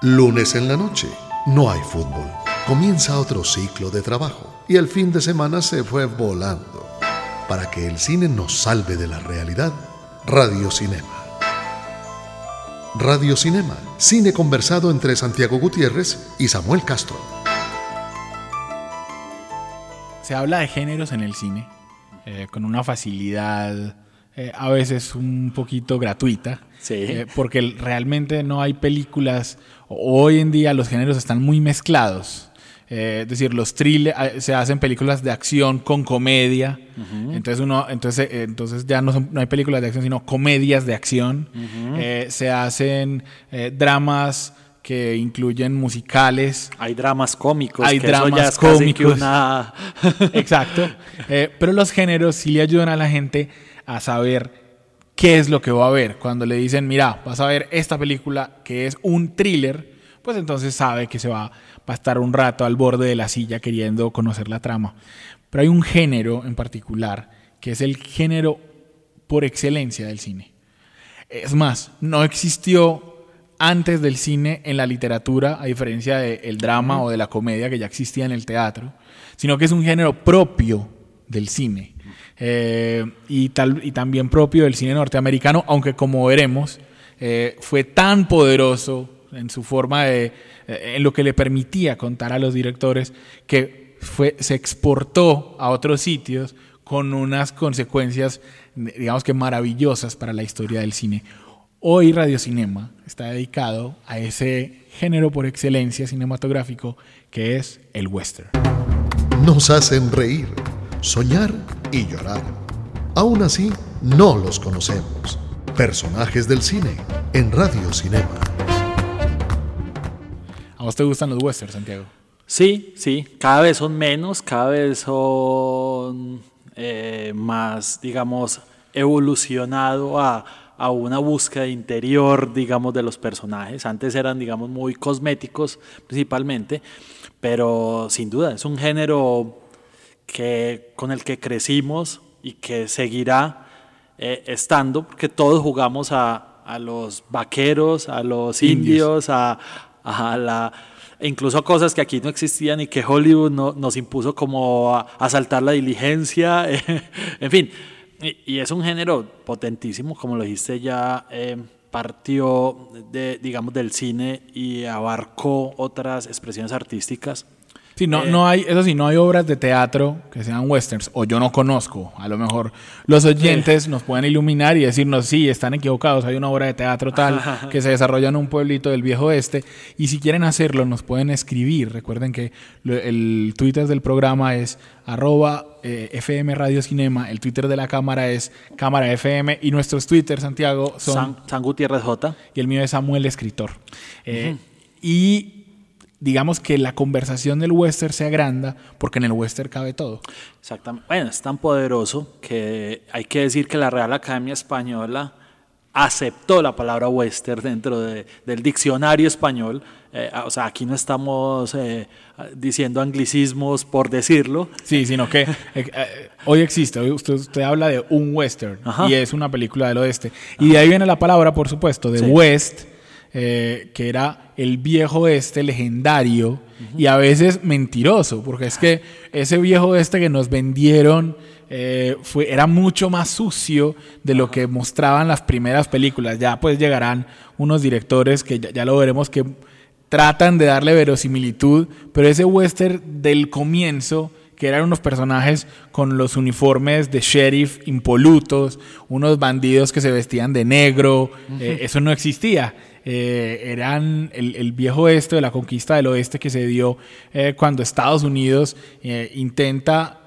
Lunes en la noche, no hay fútbol. Comienza otro ciclo de trabajo y el fin de semana se fue volando. Para que el cine nos salve de la realidad, Radio Cinema. Radio Cinema, cine conversado entre Santiago Gutiérrez y Samuel Castro. Se habla de géneros en el cine eh, con una facilidad eh, a veces un poquito gratuita. Eh, porque realmente no hay películas. Hoy en día los géneros están muy mezclados. Eh, es decir, los thrillers, se hacen películas de acción con comedia. Entonces uno, entonces, entonces ya no, no, hay películas de acción, sino comedias de acción. se hacen dramas que incluyen musicales. Hay dramas cómicos. Hay dramas cómicos. Exacto. pero los géneros sí le ayudan a la gente a saber qué es lo que va a ver. Cuando le dicen, mira, vas a ver esta película que es un thriller, pues entonces sabe que se va, va a estar un rato al borde de la silla queriendo conocer la trama. Pero hay un género en particular que es el género por excelencia del cine. Es más, no existió antes del cine en la literatura, a diferencia del drama o de la comedia que ya existía en el teatro, sino que es un género propio del cine. Eh, y, tal, y también propio del cine norteamericano, aunque como veremos, eh, fue tan poderoso en su forma de, eh, en lo que le permitía contar a los directores, que fue, se exportó a otros sitios con unas consecuencias, digamos que maravillosas para la historia del cine. Hoy Radio Cinema está dedicado a ese género por excelencia cinematográfico que es el western. Nos hacen reír soñar y llorar. Aún así, no los conocemos. Personajes del cine en Radio Cinema. ¿A vos te gustan los westerns, Santiago? Sí, sí. Cada vez son menos, cada vez son eh, más, digamos, evolucionado a, a una búsqueda interior, digamos, de los personajes. Antes eran, digamos, muy cosméticos principalmente, pero sin duda es un género que, con el que crecimos y que seguirá eh, estando, porque todos jugamos a, a, los vaqueros, a los indios, a, a, la incluso cosas que aquí no existían y que Hollywood no, nos impuso como asaltar la diligencia, en fin, y, es un género potentísimo, como lo dijiste ya, eh, partió de, digamos, del cine y abarcó otras expresiones artísticas Sí, no, no hay, eso sí, no hay obras de teatro que sean westerns, o yo no conozco. A lo mejor los oyentes nos pueden iluminar y decirnos, sí, están equivocados, hay una obra de teatro tal que se desarrolla en un pueblito del viejo oeste. Y si quieren hacerlo, nos pueden escribir. Recuerden que el Twitter del programa es arroba eh, FM Radio Cinema, el Twitter de la cámara es Cámara FM y nuestros Twitter, Santiago, son San, Gutiérrez J. Y el mío es Samuel Escritor. Eh, y digamos que la conversación del western se agranda porque en el western cabe todo. Exactamente. Bueno, es tan poderoso que hay que decir que la Real Academia Española aceptó la palabra western dentro del diccionario español. Eh, o sea, aquí no estamos eh, diciendo anglicismos por decirlo. Sí, sino que eh, hoy existe, usted, usted, habla de un western y es una película del oeste. Y de ahí viene la palabra, por supuesto, de west eh, que era el viejo este legendario y a veces mentiroso, porque es que ese viejo este que nos vendieron eh, fue, era mucho más sucio de lo que mostraban las primeras películas. Ya pues llegarán unos directores que ya, lo veremos que tratan de darle verosimilitud, pero ese western del comienzo que eran unos personajes con los uniformes de sheriff impolutos, unos bandidos que se vestían de negro, eh, eso no existía. Eh, eran el, viejo oeste de la conquista del oeste que se dio eh, cuando Estados Unidos eh, intenta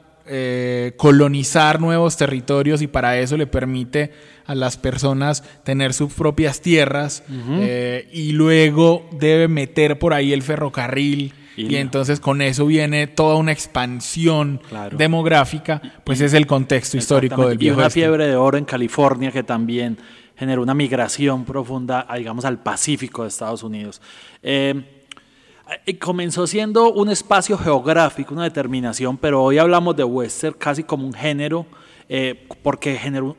colonizar nuevos territorios y para eso le permite a las personas tener sus propias tierras y luego debe meter por ahí el ferrocarril. Y, entonces con eso viene toda una expansión demográfica, pues es el contexto histórico del viejo. Y una fiebre de oro en California que también generó una migración profunda, digamos, al Pacífico de Estados Unidos. Eh, comenzó siendo un espacio geográfico, una determinación, pero hoy hablamos de western casi como un género, eh, porque generó,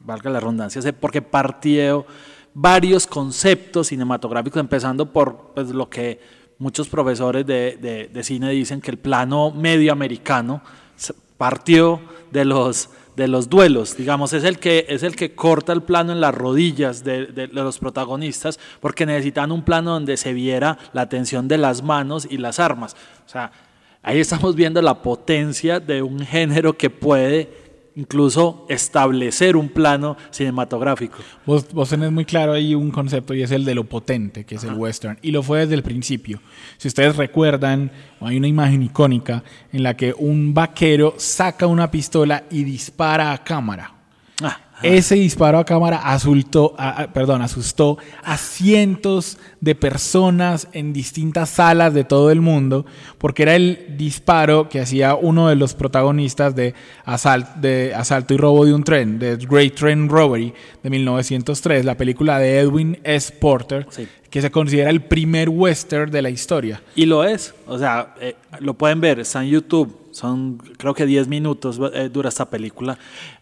valga la redundancia, porque partió varios conceptos cinematográficos, empezando por pues, lo que muchos profesores de, de, cine dicen que el plano medio americano partió de los de los duelos, digamos, es el que es el que corta el plano en las rodillas de, de, los protagonistas porque necesitan un plano donde se viera la tensión de las manos y las armas. O sea, ahí estamos viendo la potencia de un género que puede incluso establecer un plano cinematográfico. Vos, vos tenés muy claro ahí un concepto y es el de lo potente, que es el western, y lo fue desde el principio. Si ustedes recuerdan, hay una imagen icónica en la que un vaquero saca una pistola y dispara a cámara. Ah. Ese disparo a cámara asustó, perdón, asustó a cientos de personas en distintas salas de todo el mundo, porque era el disparo que hacía uno de los protagonistas de, de Asalto y Robo de un Tren, de Great Train Robbery de 1903, la película de Edwin S. Porter, que se considera el primer western de la historia. Y lo es, o sea, eh, lo pueden ver, está en YouTube son creo que 10 minutos eh, dura esta película.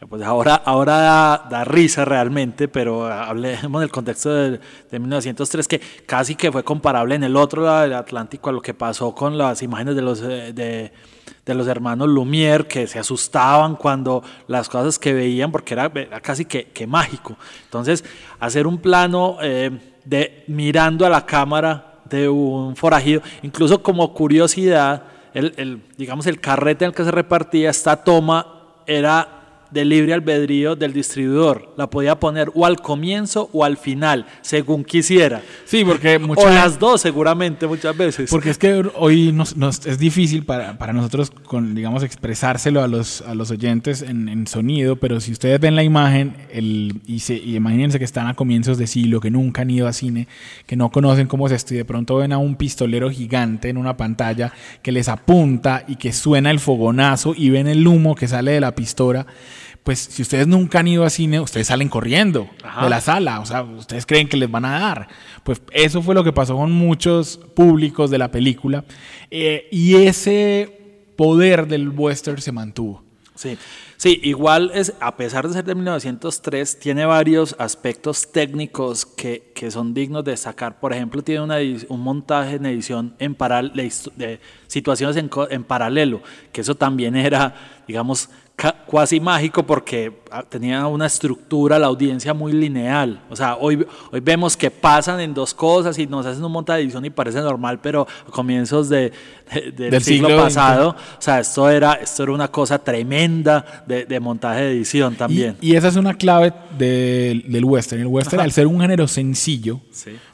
Pues ahora, ahora da, risa realmente, pero hablemos del contexto de, 1903, que casi que fue comparable en el otro lado del Atlántico a lo que pasó con las imágenes de los, eh, de, de los hermanos Lumière, que se asustaban cuando las cosas que veían, porque era, casi que, que, mágico. Entonces, hacer un plano eh, de mirando a la cámara de un forajido, incluso como curiosidad, el, el, digamos, el carrete en el que se repartía esta toma era de libre albedrío del distribuidor. La podía poner o al comienzo o al final, según quisiera. Sí, porque muchas... O las dos seguramente muchas veces. Porque es que hoy nos, es difícil para, para, nosotros, con, digamos, expresárselo a los, a los oyentes en, en sonido, pero si ustedes ven la imagen el, y, se, y imagínense que están a comienzos de siglo, que nunca han ido a cine, que no conocen cómo es esto y de pronto ven a un pistolero gigante en una pantalla que les apunta y que suena el fogonazo y ven el humo que sale de la pistola pues si ustedes nunca han ido a cine, ustedes salen corriendo de la sala, o sea, ustedes creen que les van a dar. Pues eso fue lo que pasó con muchos públicos de la película eh, y ese poder del western se mantuvo. Sí, sí, igual es, a pesar de ser de 1903, tiene varios aspectos técnicos que, que son dignos de sacar. Por ejemplo, tiene una, un montaje en edición en paral, de situaciones en, en paralelo, que eso también era, digamos, cuasi mágico porque ah, tenía una estructura, la audiencia muy lineal. O sea, hoy, hoy vemos que pasan en dos cosas y nos hacen un montaje de edición y parece normal, pero a comienzos de, del, siglo, pasado, o sea, esto era, esto era una cosa tremenda de, montaje de edición también. Y, esa es una clave del western. El western, al ser un género sencillo,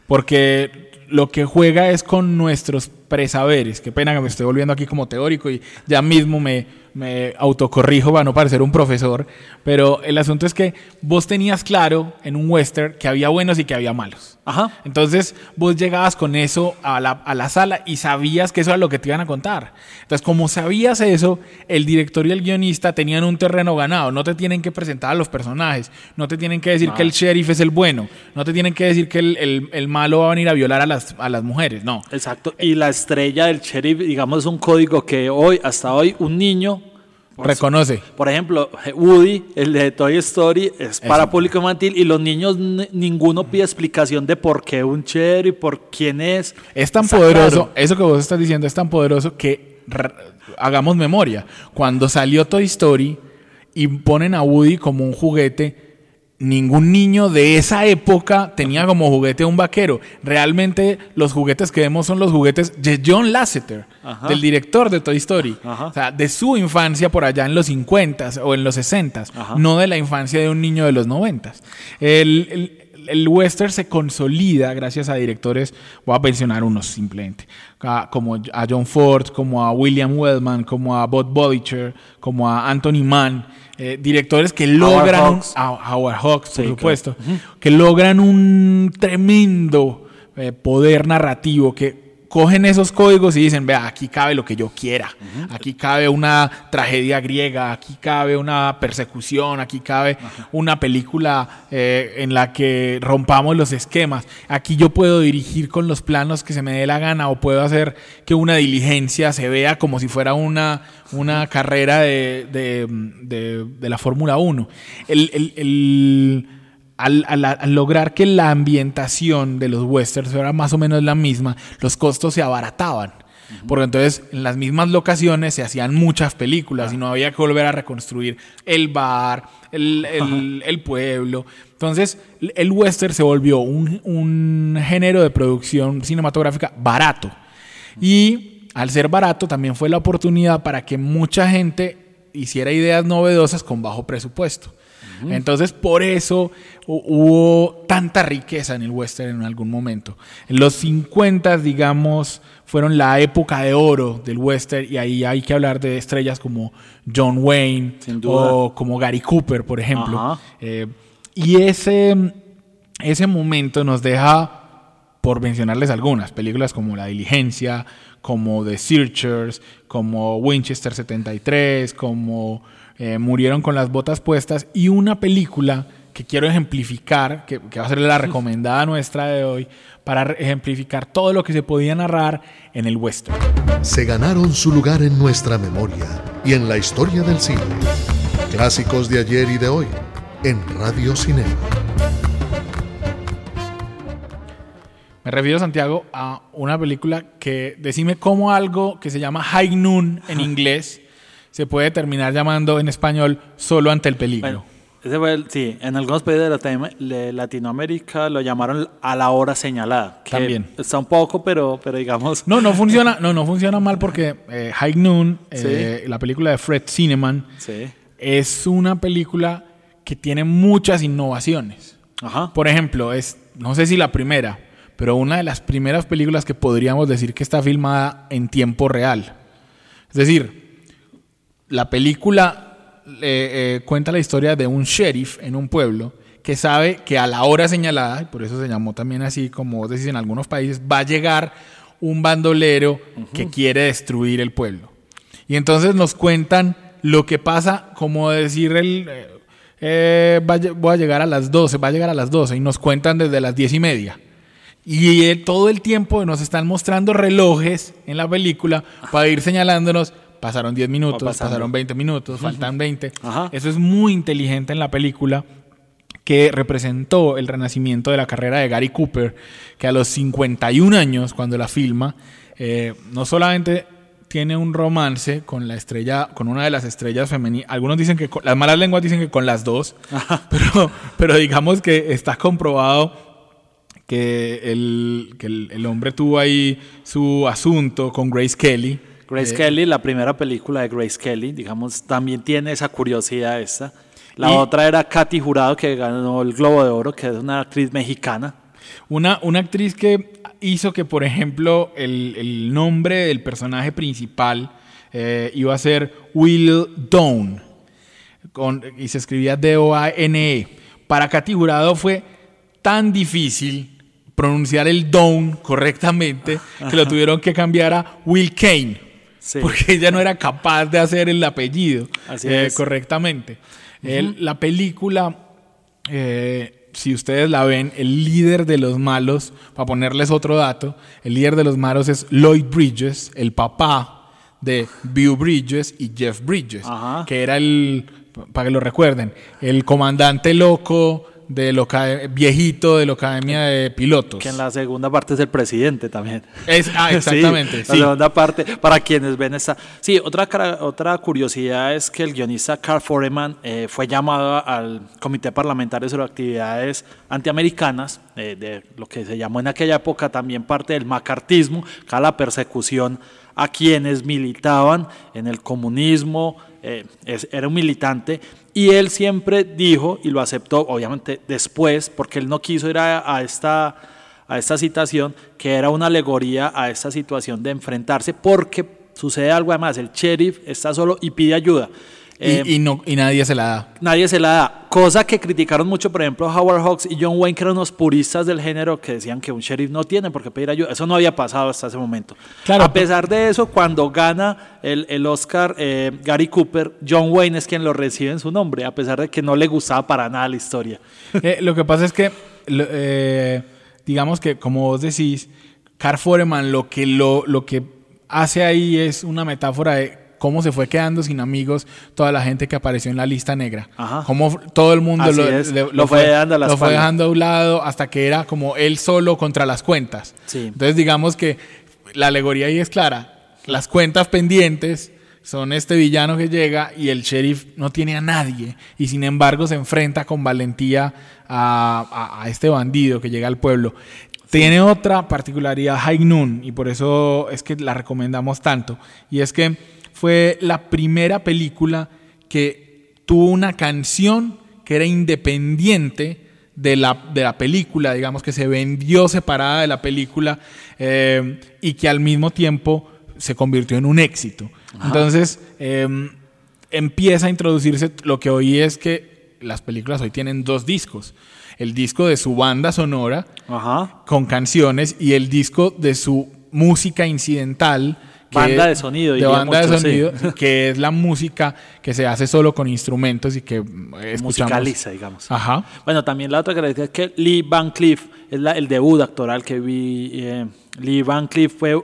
porque lo que juega es con nuestros presaberes. Qué pena que me estoy volviendo aquí como teórico y ya mismo me me autocorrijo para no parecer un profesor, pero el asunto es que vos tenías claro en un western que había buenos y que había malos. Ajá. Entonces vos llegabas con eso a la, a la, sala y sabías que eso era lo que te iban a contar. Entonces, como sabías eso, el director y el guionista tenían un terreno ganado. No te tienen que presentar a los personajes, no te tienen que decir que el sheriff es el bueno, no te tienen que decir que el, el, el, malo va a venir a violar a las, a las mujeres, no. Exacto. Y la estrella del sheriff, digamos, es un código que hoy, hasta hoy, un niño Reconoce. Por ejemplo, Woody, el de Toy Story, es para público infantil y los niños ninguno pide explicación de por qué un y por quién es. Es tan poderoso, eso que vos estás diciendo es tan poderoso que hagamos memoria. Cuando salió Toy Story y ponen a Woody como un juguete, ningún niño de esa época tenía como juguete un vaquero. Realmente los juguetes que vemos son los juguetes de John Lasseter, del director de Toy Story. O sea, de su infancia por allá en los 50 o en los 60, no de la infancia de un niño de los 90. El, el, western se consolida gracias a directores, voy a mencionar unos simplemente, como a John Ford, como a William Wellman, como a Bob Bodicher, como a Anthony Mann eh, directores que logran, a Howard Hawks, por supuesto, que logran un tremendo eh, poder narrativo que cogen esos códigos y dicen, vea, aquí cabe lo que yo quiera, aquí cabe una tragedia griega, aquí cabe una persecución, aquí cabe una película eh, en la que rompamos los esquemas, aquí yo puedo dirigir con los planos que se me dé la gana o puedo hacer que una diligencia se vea como si fuera una, una carrera de, de, de, la Fórmula 1. el, el al, lograr que la ambientación de los westerns fuera más o menos la misma, los costos se abarataban. Porque entonces en las mismas locaciones se hacían muchas películas y no había que volver a reconstruir el bar, el, pueblo. Entonces el western se volvió un, un género de producción cinematográfica barato. Y al ser barato también fue la oportunidad para que mucha gente hiciera ideas novedosas con bajo presupuesto. Entonces, por eso hubo tanta riqueza en el western en algún momento. En los 50, digamos, fueron la época de oro del western y ahí hay que hablar de estrellas como John Wayne o como Gary Cooper, por ejemplo. Eh, y ese, ese momento nos deja, por mencionarles algunas, películas como La Diligencia, como The Searchers, como Winchester 73, como eh, murieron con las botas puestas y una película que quiero ejemplificar, que, va a ser la recomendada nuestra de hoy, para ejemplificar todo lo que se podía narrar en el western. Se ganaron su lugar en nuestra memoria y en la historia del cine. Clásicos de ayer y de hoy en Radio Cinema. Me refiero, Santiago, a una película que decime cómo algo que se llama High Noon en inglés se puede terminar llamando en español solo ante el peligro. ese fue sí, en algunos países de Latinoamérica lo llamaron a la hora señalada. También. Está un poco, pero, pero digamos. No, no funciona, no, no funciona mal porque eh, High Noon, eh, la película de Fred Cineman, es una película que tiene muchas innovaciones. Ajá. Por ejemplo, es, no sé si la primera, pero una de las primeras películas que podríamos decir que está filmada en tiempo real. Es decir, la película eh, eh, cuenta la historia de un sheriff en un pueblo que sabe que a la hora señalada, y por eso se llamó también así, como decís en algunos países, va a llegar un bandolero que quiere destruir el pueblo. Y entonces nos cuentan lo que pasa, como decir el... Eh, voy a llegar a las 12, va a llegar a las 12 y nos cuentan desde las 10 y media. Y todo el tiempo nos están mostrando relojes en la película para ir señalándonos, pasaron 10 minutos, pasaron 20 minutos, faltan 20. Eso es muy inteligente en la película que representó el renacimiento de la carrera de Gary Cooper, que a los 51 años, cuando la filma, eh, no solamente tiene un romance con la estrella, con una de las estrellas femeninas. Algunos dicen que las malas lenguas dicen que con las dos, pero, pero digamos que está comprobado que el, que el hombre tuvo ahí su asunto con Grace Kelly. Grace Kelly, la primera película de Grace Kelly, digamos, también tiene esa curiosidad esta. La otra era Katy Jurado, que ganó el Globo de Oro, que es una actriz mexicana. Una, una actriz que hizo que, por ejemplo, el, nombre del personaje principal eh, iba a ser Will Dawn, y se escribía D-O-A-N-E. Para Katy Jurado fue tan difícil pronunciar el Dawn correctamente que lo tuvieron que cambiar a Will Kane. Porque ella no era capaz de hacer el apellido eh, correctamente. la película, eh, si ustedes la ven, el líder de los malos, para ponerles otro dato, el líder de los malos es Lloyd Bridges, el papá de Bill Bridges y Jeff Bridges, que era el, para que lo recuerden, el comandante loco de lo viejito de la Academia de Pilotos. Que en la segunda parte es el presidente también. Es, ah, exactamente. La segunda parte, para quienes ven esa. Sí, otra, otra curiosidad es que el guionista Carl Foreman eh, fue llamado al Comité Parlamentario sobre Actividades Antiamericanas, eh, de lo que se llamó en aquella época también parte del macartismo, a la persecución a quienes militaban en el comunismo, eh, era un militante, y él siempre dijo, y lo aceptó, obviamente después, porque él no quiso ir a, esta, a esta citación, que era una alegoría a esta situación de enfrentarse, porque sucede algo además, el sheriff está solo y pide ayuda. Eh, y, no, y nadie se la da. Nadie se la da. Cosa que criticaron mucho, por ejemplo, Howard Hawks y John Wayne, que eran unos puristas del género que decían que un sheriff no tiene por qué pedir ayuda. Eso no había pasado hasta ese momento. Claro, a pesar de eso, cuando gana el, el Oscar eh, Gary Cooper, John Wayne es quien lo recibe en su nombre, a pesar de que no le gustaba para nada la historia. Eh, lo que pasa es que, digamos que, como vos decís, Carl Foreman lo que, lo, lo que hace ahí es una metáfora de cómo se fue quedando sin amigos toda la gente que apareció en la lista negra. Cómo todo el mundo lo, fue, dejando a lo fue dejando a un lado hasta que era como él solo contra las cuentas. Entonces digamos que la alegoría ahí es clara. Las cuentas pendientes son este villano que llega y el sheriff no tiene a nadie y sin embargo se enfrenta con valentía a, este bandido que llega al pueblo. Tiene otra particularidad High Noon y por eso es que la recomendamos tanto y es que fue la primera película que tuvo una canción que era independiente de la, de la película, digamos que se vendió separada de la película eh, y que al mismo tiempo se convirtió en un éxito. Entonces, em, empieza a introducirse lo que hoy es que las películas hoy tienen dos discos. El disco de su banda sonora con canciones y el disco de su música incidental. Banda de sonido. De banda de sonido, que es la música que se hace solo con instrumentos y que escuchamos. Musicaliza, digamos. Ajá. Bueno, también la otra característica es que Lee Van Cleef es el debut actoral que vi. Eh, Lee Van Cleef fue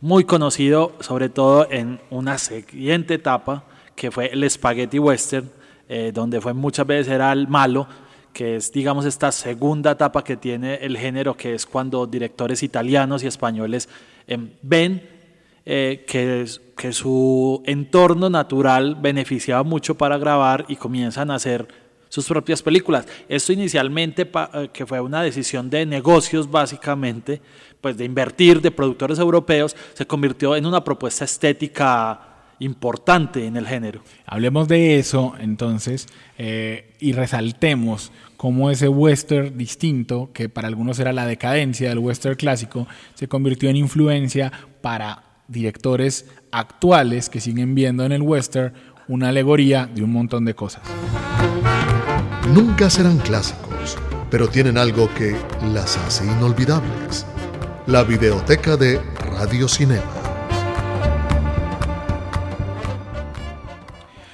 muy conocido sobre todo en una siguiente etapa que fue el spaghetti western, eh, donde fue muchas veces era el malo, que es digamos esta segunda etapa que tiene el género, que es cuando directores italianos y españoles em, ven eh, que, su entorno natural beneficiaba mucho para grabar y comienzan a hacer sus propias películas. Esto inicialmente, eh, que fue una decisión de negocios básicamente, pues de invertir de productores europeos, se convirtió en una propuesta estética importante en el género. Hablemos de eso entonces eh, y resaltemos cómo ese western distinto, que para algunos era la decadencia del western clásico, se convirtió en influencia para directores actuales que siguen viendo en el western una alegoría de un montón de cosas. Nunca serán clásicos, pero tienen algo que las hace inolvidables la videoteca de Radio Cinema.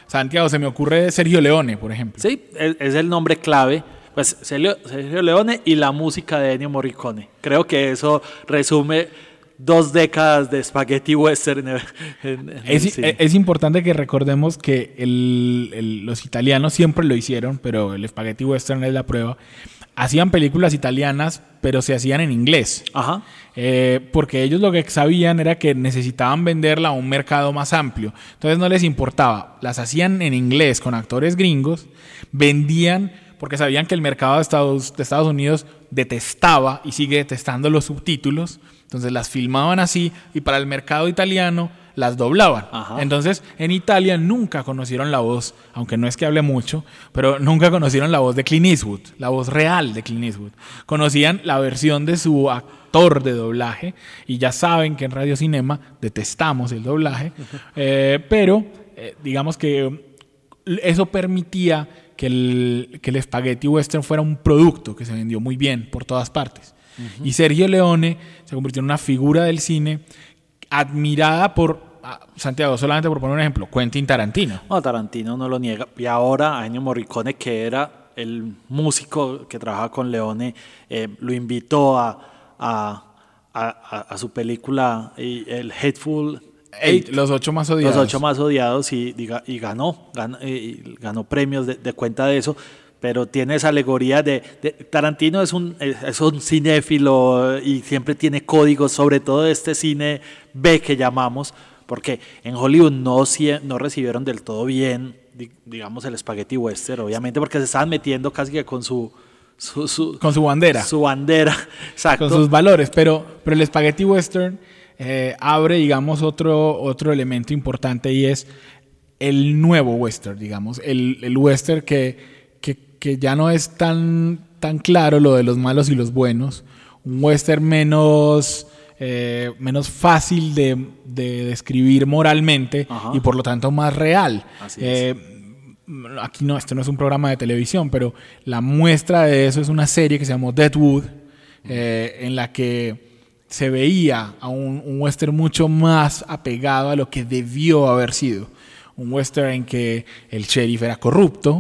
Santiago, se me ocurre Sergio Leone, por ejemplo. Sí, es el nombre clave. Pues Sergio, Leone y la música de Ennio Morricone. Creo que eso resume dos décadas de spaghetti western. es, importante que recordemos que los italianos siempre lo hicieron, pero el spaghetti western es la prueba hacían películas italianas, pero se hacían en inglés. Ajá. Eh, porque ellos lo que sabían era que necesitaban venderla a un mercado más amplio. Entonces no les importaba. Las hacían en inglés con actores gringos, vendían porque sabían que el mercado de Estados, de Estados Unidos detestaba y sigue detestando los subtítulos. Entonces las filmaban así y para el mercado italiano las doblaban. Entonces, en Italia nunca conocieron la voz, aunque no es que hable mucho, pero nunca conocieron la voz de Clint Eastwood, la voz real de Clint Eastwood. Conocían la versión de su actor de doblaje y ya saben que en Radio Cinema detestamos el doblaje, eh, pero eh, digamos que eso permitía que el, que el spaghetti western fuera un producto que se vendió muy bien por todas partes. Y Sergio Leone se convirtió en una figura del cine admirada por ah, Santiago, solamente por poner un ejemplo, Quentin Tarantino. No, Tarantino no lo niega. Y ahora Ennio Morricone, que era el músico que trabajaba con Leone, eh, lo invitó a, a, a, su película El Hateful Eight, los ocho más odiados. Los ocho más odiados y, y, ganó, ganó, y ganó premios de, de, cuenta de eso pero tiene esa alegoría de, Tarantino es un, es un cinéfilo y siempre tiene códigos, sobre todo de este cine B que llamamos, porque en Hollywood no, no recibieron del todo bien, digamos, el spaghetti western, obviamente, porque se estaban metiendo casi que con su... con su bandera. Su bandera, exacto. Con sus valores, pero, pero el spaghetti western eh, abre, digamos, otro, otro elemento importante y es el nuevo western, digamos, el, el western que que ya no es tan, tan claro lo de los malos y los buenos, un western menos, eh, menos fácil de, describir moralmente y por lo tanto más real. Eh, aquí no, esto no es un programa de televisión, pero la muestra de eso es una serie que se llamó Deadwood, eh, en la que se veía a un, un western mucho más apegado a lo que debió haber sido un western en que el sheriff era corrupto,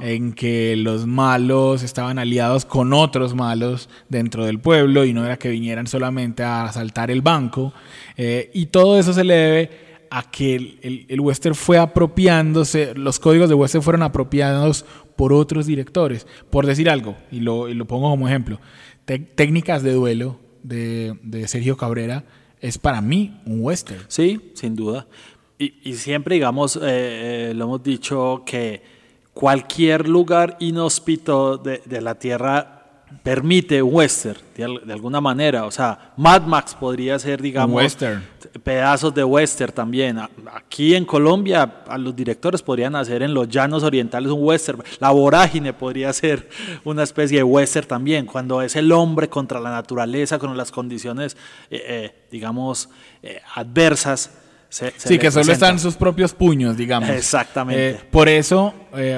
en que los malos estaban aliados con otros malos dentro del pueblo y no era que vinieran solamente a asaltar el banco. Eh, y todo eso se le debe a que el, el, western fue apropiándose, los códigos de western fueron apropiados por otros directores. Por decir algo, y lo, y lo pongo como ejemplo, técnicas de duelo de, de, Sergio Cabrera es para mí un western. Sí, sin duda. Y, y siempre, digamos, eh, eh, lo hemos dicho que cualquier lugar inhóspito de, de la Tierra permite un western de, alguna manera. O sea, Mad Max podría ser, digamos, western. pedazos de western también. Aquí en Colombia, a los directores podrían hacer en los llanos orientales un western. La vorágine podría ser una especie de western también, cuando es el hombre contra la naturaleza, con las condiciones, eh, eh, digamos, eh, adversas. Sí, que solo están sus propios puños, digamos. Exactamente. por eso,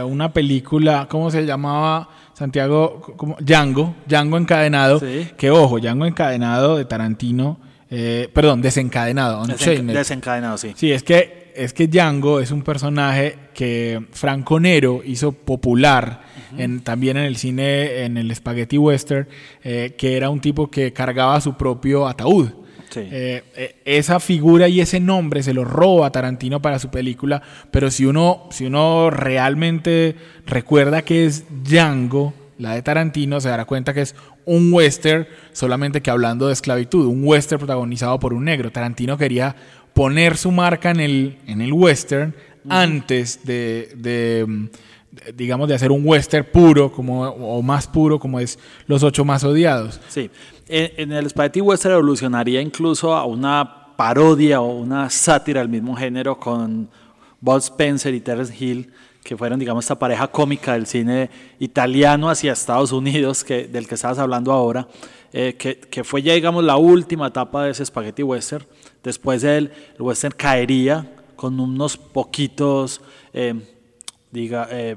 una película, ¿cómo se llamaba? Santiago, como Django, Django encadenado, que ojo, Django encadenado de Tarantino, eh, perdón, desencadenado, desencadenado, sí. Sí, es que es que Django es un personaje que Franco Nero hizo popular en, también en el cine, en el spaghetti western, eh, que era un tipo que cargaba su propio ataúd. Eh, eh, esa figura y ese nombre se lo roba Tarantino para su película, pero si uno, si uno realmente recuerda que es Django, la de Tarantino, se dará cuenta que es un western solamente que hablando de esclavitud, un western protagonizado por un negro. Tarantino quería poner su marca en el, en el western antes de, de, digamos, de hacer un western puro como, o más puro como es Los Ocho Más Odiados. Sí, en, el Spaghetti Western evolucionaría incluso a una parodia o una sátira del mismo género con Bob Spencer y Terence Hill, que fueron, digamos, esta pareja cómica del cine italiano hacia Estados Unidos, del que estabas hablando ahora, eh, que, fue ya, digamos, la última etapa de ese Spaghetti Western. Después el, el western caería con unos poquitos, eh, diga, eh,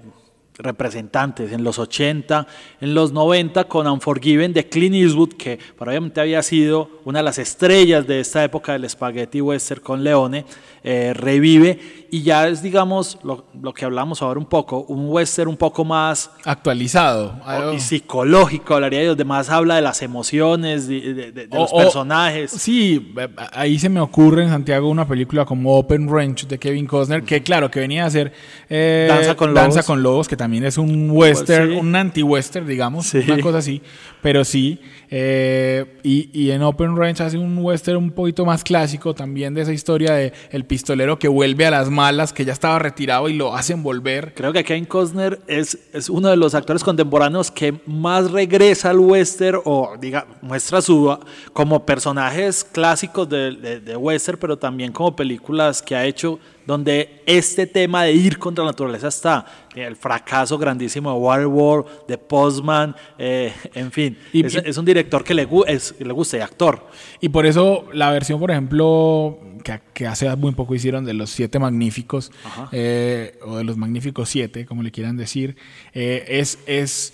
representantes en los 80, en los 90 con Unforgiven de Clint Eastwood, que probablemente había sido una de las estrellas de esta época del spaghetti western con Leone, eh, revive y ya es, digamos, lo, lo, que hablamos ahora un poco, un western un poco más actualizado y psicológico, hablaría de los demás, habla de las emociones, de, los personajes. Sí, ahí se me ocurre en Santiago una película como Open Range de Kevin Costner, que claro, que venía a ser eh, Danza, con, Danza con Lobos, que también es un western, un anti-western, digamos, una cosa así, pero sí. Eh, y, y, en Open Range hace un western un poquito más clásico también de esa historia de el pistolero que vuelve a las malas, que ya estaba retirado y lo hacen volver. Creo que Kevin Costner es, es uno de los actores contemporáneos que más regresa al western o diga, muestra su como personajes clásicos de, de western, pero también como películas que ha hecho donde este tema de ir contra la naturaleza está. El fracaso grandísimo de Waterworld, de Postman, eh, en fin. es, un director que le, es, le gusta, y actor. Y por eso la versión, por ejemplo, que, hace muy poco hicieron de los siete magníficos, eh, o de los magníficos siete, como le quieran decir, eh, es... es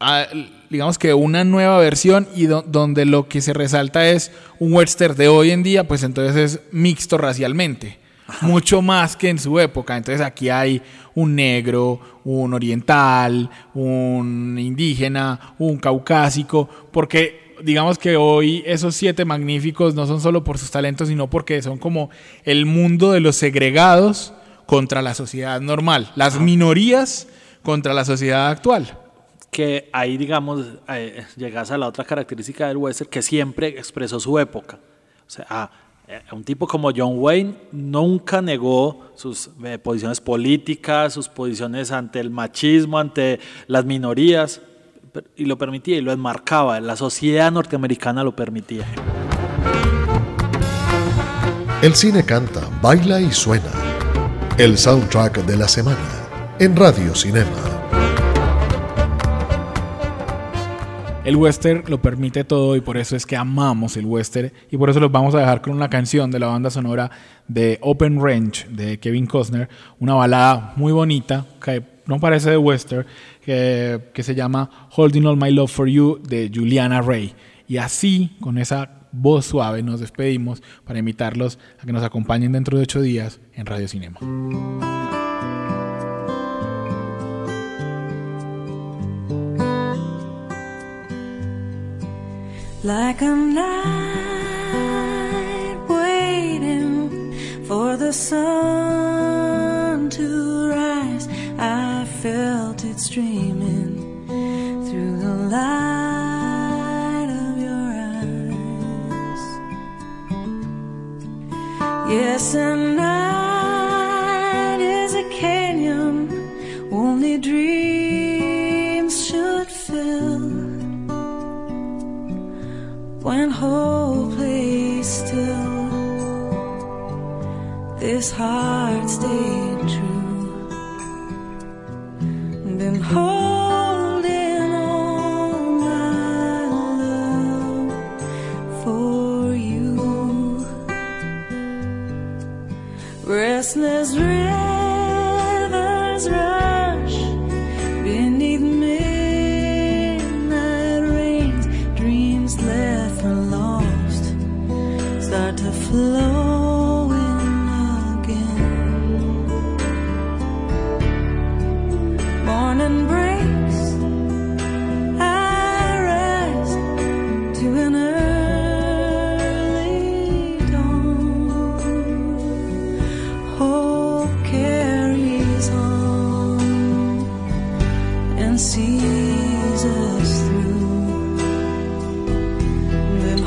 ah, digamos que una nueva versión y donde lo que se resalta es un western de hoy en día, pues entonces es mixto racialmente mucho más que en su época. Entonces aquí hay un negro, un oriental, un indígena, un caucásico, porque digamos que hoy esos siete magníficos no son solo por sus talentos, sino porque son como el mundo de los segregados contra la sociedad normal, las minorías contra la sociedad actual que ahí, digamos, eh, llegas a la otra característica del western que siempre expresó su época. O sea, eh, un tipo como John Wayne nunca negó sus eh, posiciones políticas, sus posiciones ante el machismo, ante las minorías, y lo permitía y lo enmarcaba, la sociedad norteamericana lo permitía. El cine canta, baila y suena. El soundtrack de la semana en Radio Cinema. El western lo permite todo y por eso es que amamos el western y por eso los vamos a dejar con una canción de la banda sonora de Open Range de Kevin Costner, una balada muy bonita que no parece de western, que, que se llama Holding All My Love For You de Juliana Ray. Y así, con esa voz suave, nos despedimos para invitarlos a que nos acompañen dentro de ocho días en Radio Cinema. Like a night waiting for the sun to rise, I felt it streaming through the light of your eyes. Yes, and night When hope lay still this heart stayed true. Been holding on my love for you. Restless sees us through. Been